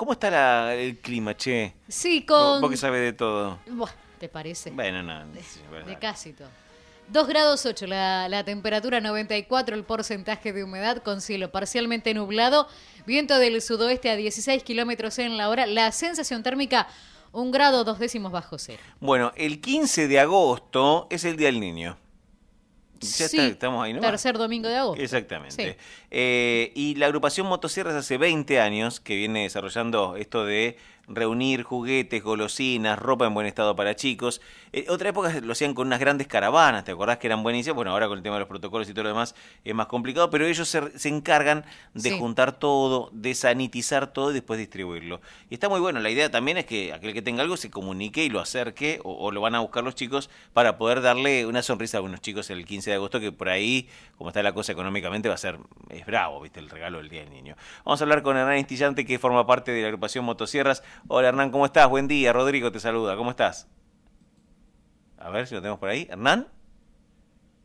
¿Cómo está la- el clima, che? Sí, con... Vos que sabés de todo. Buah, ¿te parece? Bueno, no. de, casi todo. 2 grados 8, la, la temperatura 94, el porcentaje de humedad con cielo parcialmente nublado, viento del sudoeste a 16 kilómetros en la hora, la sensación térmica 1 grado 2 décimos bajo cero. Bueno, el 15 de agosto es el Día del Niño. Ya Sí, está, estamos ahí, ¿no? Tercer domingo de agosto. Exactamente. Sí. Eh, y la agrupación Motosierras hace 20 años que viene desarrollando esto de reunir juguetes, golosinas, ropa en buen estado para chicos. Eh, otra época lo hacían con unas grandes caravanas, ¿te acordás que eran buenísimas? Bueno, ahora con el tema de los protocolos y todo lo demás es más complicado, pero ellos se, se encargan de Sí. juntar todo, de sanitizar todo y después distribuirlo. Y está muy bueno, la idea también es que aquel que tenga algo se comunique y lo acerque o, o lo van a buscar los chicos para poder darle una sonrisa a unos chicos el 15 de agosto que por ahí, como está la cosa económicamente, va a ser, es bravo, viste, el regalo del Día del Niño. Vamos a hablar con Hernán Istillante que forma parte de la agrupación Motosierras. Hola Hernán, ¿cómo estás? Buen día, Rodrigo te saluda, ¿cómo estás? A ver si lo tenemos por ahí. ¿Hernán?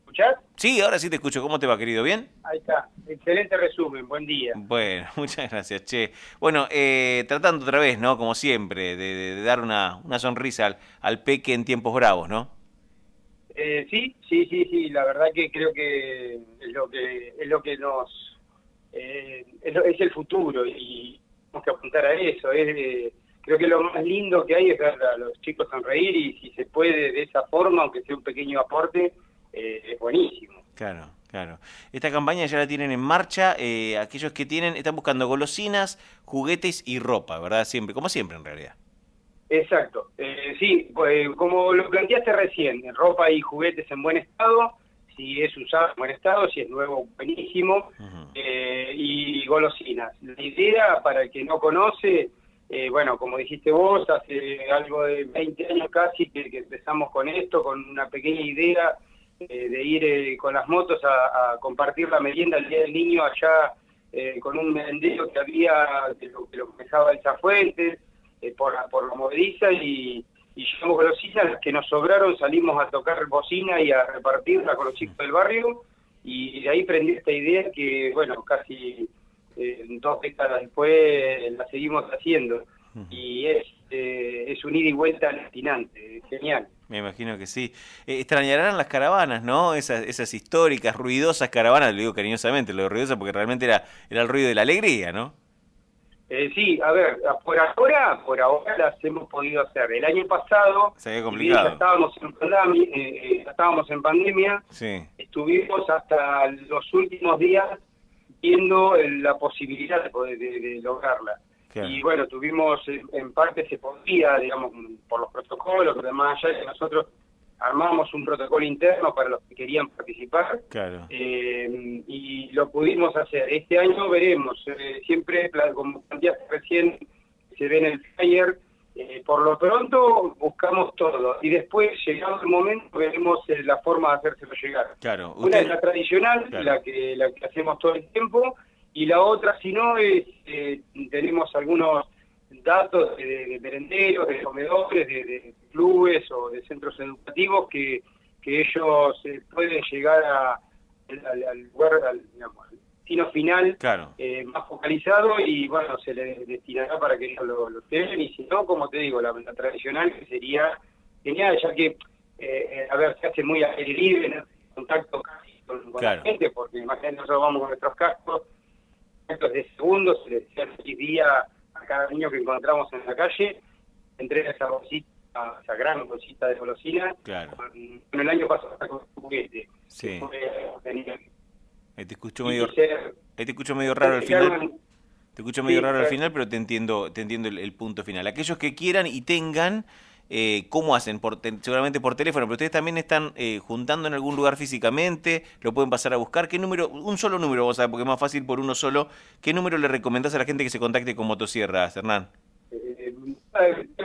¿Escuchás? Sí, ahora sí te escucho. ¿Cómo te va, querido? ¿Bien? Ahí está. Excelente resumen. Buen día. Bueno, muchas gracias, Che. Bueno, eh, tratando otra vez, ¿no? Como siempre, de, de- de dar una, una sonrisa al, al peque en tiempos bravos, ¿no? Eh, sí, sí, sí, sí. La verdad que creo que es lo que es lo que nos eh, es, lo- es el futuro y tenemos que apuntar a eso. Es, eh, creo que lo más lindo que hay es ver a los chicos sonreír y si se puede de esa forma, aunque sea un pequeño aporte, eh, es buenísimo. Claro, claro. Esta campaña ya la tienen en marcha. eh, aquellos que tienen, están buscando golosinas, juguetes y ropa, ¿verdad? Siempre, como siempre en realidad. Exacto. Eh, sí, pues, como lo planteaste recién, ropa y juguetes en buen estado, si es usado en buen estado, si es nuevo, buenísimo, eh, y golosinas. La idea, para el que no conoce, eh, bueno, como dijiste vos, hace algo de 20 años casi que, empezamos con esto, con una pequeña idea eh, de ir eh, con las motos a, compartir la merienda el Día del Niño allá eh, con un merendero que había, que lo, que lo manejaba el Zafuentes, eh, por, por la movediza y, y llevamos golosinas, las que nos sobraron salimos a tocar bocina y a repartirla con los chicos del barrio. Y de ahí prendí esta idea que, bueno, casi eh, dos décadas después la seguimos haciendo y es, eh, es un ida y vuelta alucinante, genial. Me imagino que sí. Eh, extrañarán las caravanas, ¿no? Esas, esas históricas, ruidosas caravanas, lo digo cariñosamente, lo de ruidosa porque realmente era, era el ruido de la alegría, ¿no? Eh, sí, a ver, por ahora, por ahora las hemos podido hacer. El año pasado, Se ya estábamos en pandemia, eh, eh, estábamos en pandemia, Sí. estuvimos hasta los últimos días viendo eh, la posibilidad de, poder- de- de lograrla. Claro. Y bueno, tuvimos, eh, en parte se podía, digamos, por los protocolos, pero más allá de que nosotros armamos un protocolo interno para los que querían participar, Claro. eh, y lo pudimos hacer. Este año veremos, eh, siempre, como planteaste recién, se ve en el flyer, eh, por lo pronto buscamos todo, y después, llegado el momento, veremos eh, la forma de hacérselo llegar. Claro. Una es la tradicional, Claro. la, que, la que hacemos todo el tiempo, y la otra, si no, es eh, tenemos algunos datos de, de- de merenderos, de comedores, de, de clubes o de centros educativos que, que ellos eh, pueden llegar a, al, al lugar, al, digamos, al destino final claro. eh, más focalizado y bueno, se les destinará para que ellos lo, lo tengan y si no, como te digo, la, la tradicional que sería genial, ya que, eh, a ver, se hace muy aire libre, ¿no? contacto casi con, con Claro. la gente, porque imagínate, nosotros vamos con nuestros cascos, contactos de segundos, se les hace feliz día a cada niño que encontramos en la calle, entrega esa bolsita, esa gran bolsita de golosina, Claro. con, con el año pasado con un juguete. Sí. Fue. Ahí te escucho medio, ser- ahí te escucho medio raro al final. Te escucho medio Sí, raro al final, pero te entiendo, te entiendo el, el punto final. Aquellos que quieran y tengan, eh, ¿cómo hacen? Por, te- seguramente por teléfono, pero ustedes también están eh, juntando en algún lugar físicamente, lo pueden pasar a buscar. ¿Qué número? Un solo número, vos sabés, porque es más fácil por uno solo. ¿Qué número le recomendás a la gente que se contacte con Motosierras, Hernán? Eh,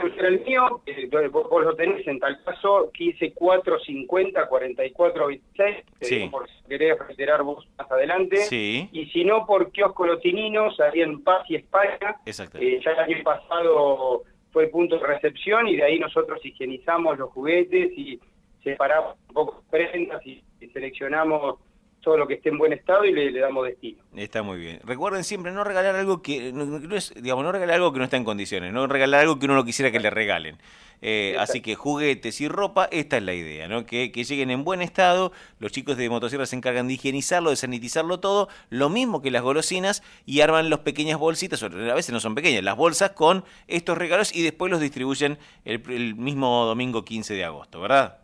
el mío, eh, vos, vos lo tenés en tal caso, 15 4 50 44 26, te Sí. por si querés reiterar vos más adelante. Sí, Y si no, por Kiosco Los Tininos, ahí en Paz y España. exacto. Eh, ya el año pasado fue punto de recepción y de ahí nosotros higienizamos los juguetes y separamos un poco prendas y seleccionamos todo lo que esté en buen estado y le, damos destino. Está muy bien. Recuerden siempre no regalar algo que no, es, digamos, no regalar algo que no está en condiciones, no regalar algo que uno no quisiera que le regalen. Eh, así que juguetes y ropa, esta es la idea, ¿no? Que, lleguen en buen estado, los chicos de motosierra se encargan de higienizarlo, de sanitizarlo todo, lo mismo que las golosinas, y arman las pequeñas bolsitas, a veces no son pequeñas, las bolsas con estos regalos y después los distribuyen el, el mismo domingo 15 de agosto, ¿verdad?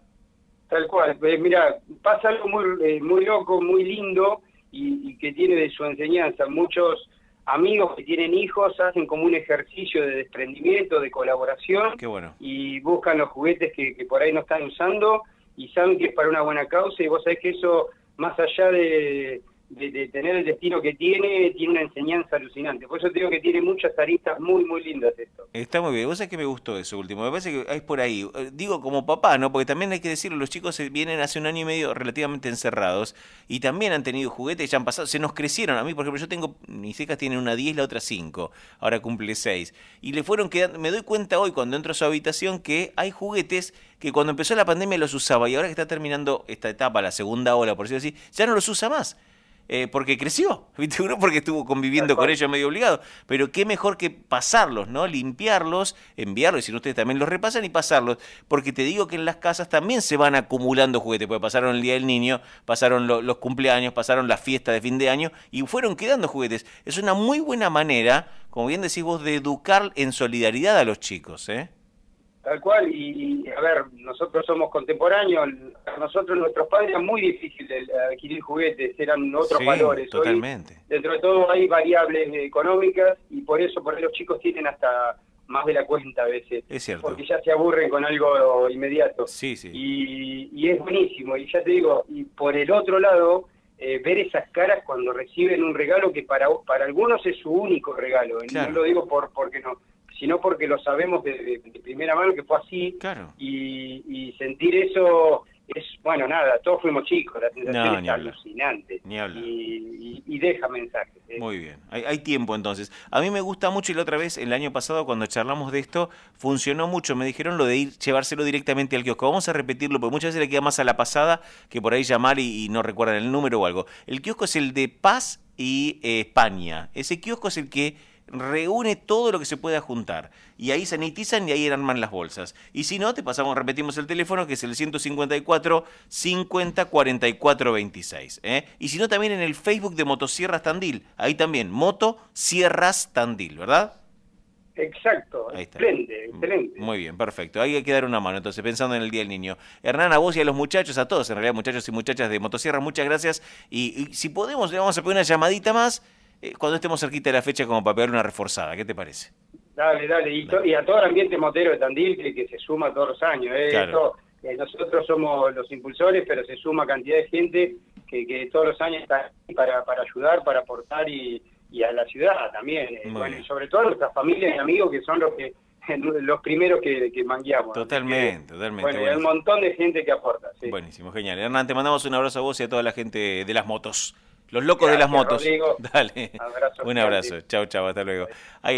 Tal cual. Eh, mira, pasa algo muy, eh, muy loco, muy lindo y, que tiene de su enseñanza. Muchos amigos que tienen hijos hacen como un ejercicio de desprendimiento, de colaboración Qué bueno. y buscan los juguetes que, que por ahí no están usando y saben que es para una buena causa y vos sabés que eso, más allá de de, tener el destino que tiene, tiene una enseñanza alucinante. Por eso te digo que tiene muchas aristas muy, muy lindas esto. Está muy bien. Vos sabés que me gustó eso último. Me parece que es por ahí. Eh, digo como papá, ¿no? Porque también hay que decirlo, los chicos vienen hace un año y medio relativamente encerrados y también han tenido juguetes, ya han pasado, se nos crecieron. A mí, por ejemplo, yo tengo, mis hijas tienen una 10, la otra 5, ahora cumple 6. Y le fueron quedando, me doy cuenta hoy cuando entro a su habitación que hay juguetes que cuando empezó la pandemia los usaba y ahora que está terminando esta etapa, la segunda ola, por decirlo así, ya no los usa más. Eh, porque creció, ¿viste? Uno porque estuvo conviviendo con ellos medio obligado. Pero qué mejor que pasarlos, ¿no? Limpiarlos, enviarlos, y si no ustedes también los repasan y pasarlos. Porque te digo que en las casas también se van acumulando juguetes, porque pasaron el Día del Niño, pasaron los cumpleaños, pasaron la fiesta de fin de año y fueron quedando juguetes. Es una muy buena manera, como bien decís vos, de educar en solidaridad a los chicos, ¿eh? Tal cual, y, a ver, nosotros somos contemporáneos, nosotros nuestros padres era muy difícil adquirir juguetes, eran otros valores. Totalmente. dentro de todo hay variables económicas y por eso por ahí los chicos tienen hasta más de la cuenta a veces. Es cierto. Porque ya se aburren con algo inmediato. Sí, sí. Y, es buenísimo, y ya te digo, y por el otro lado, eh, ver esas caras cuando reciben un regalo que para, para algunos es su único regalo. No lo digo por porque no sino porque lo sabemos de, primera mano que fue así. Claro. Y, sentir eso es, bueno, nada, todos fuimos chicos, la sensación es alucinante. Ni hablar. Y, deja mensajes. ¿eh? Muy bien, hay, tiempo entonces. A mí me gusta mucho y la otra vez, el año pasado, cuando charlamos de esto, funcionó mucho. Me dijeron lo de ir, llevárselo directamente al kiosco. Vamos a repetirlo, porque muchas veces le queda más a la pasada que por ahí llamar y, no recuerdan el número o algo. El kiosco es el de Paz y eh, España. Ese kiosco es el que reúne todo lo que se pueda juntar. Y ahí sanitizan y ahí arman las bolsas. Y si no, te pasamos, repetimos el teléfono que es el 154 50 44 26. Y si no, también en el Facebook de Motosierras Tandil. Ahí también, Moto Sierras Tandil, ¿verdad? Exacto, excelente, excelente. Muy bien, perfecto. Ahí hay que dar una mano, entonces, pensando en el Día del Niño. Hernán, a vos y a los muchachos, a todos, en realidad, muchachos y muchachas de Motosierra, muchas gracias. Y, y si podemos, le vamos a poner una llamadita más eh, cuando estemos cerquita de la fecha como para pegar una reforzada. ¿Qué te parece? Dale, dale. Y, a todo el ambiente motero de Tandil que, se suma todos los años. ¿eh? eh, nosotros somos los impulsores, pero se suma cantidad de gente que, todos los años está para, para ayudar, para aportar y, a la ciudad también. Eh, bueno, y sobre todo a nuestras familias y amigos que son los que los primeros que, que mangueamos. Totalmente, totalmente. Bueno, hay un montón de gente que aporta. Buenísimo, genial. Hernán, te mandamos un abrazo a vos y a toda la gente de las motos. Los locos de las motos. Rodrigo. Dale. Un abrazo. Chao, chao, hasta luego. Ahí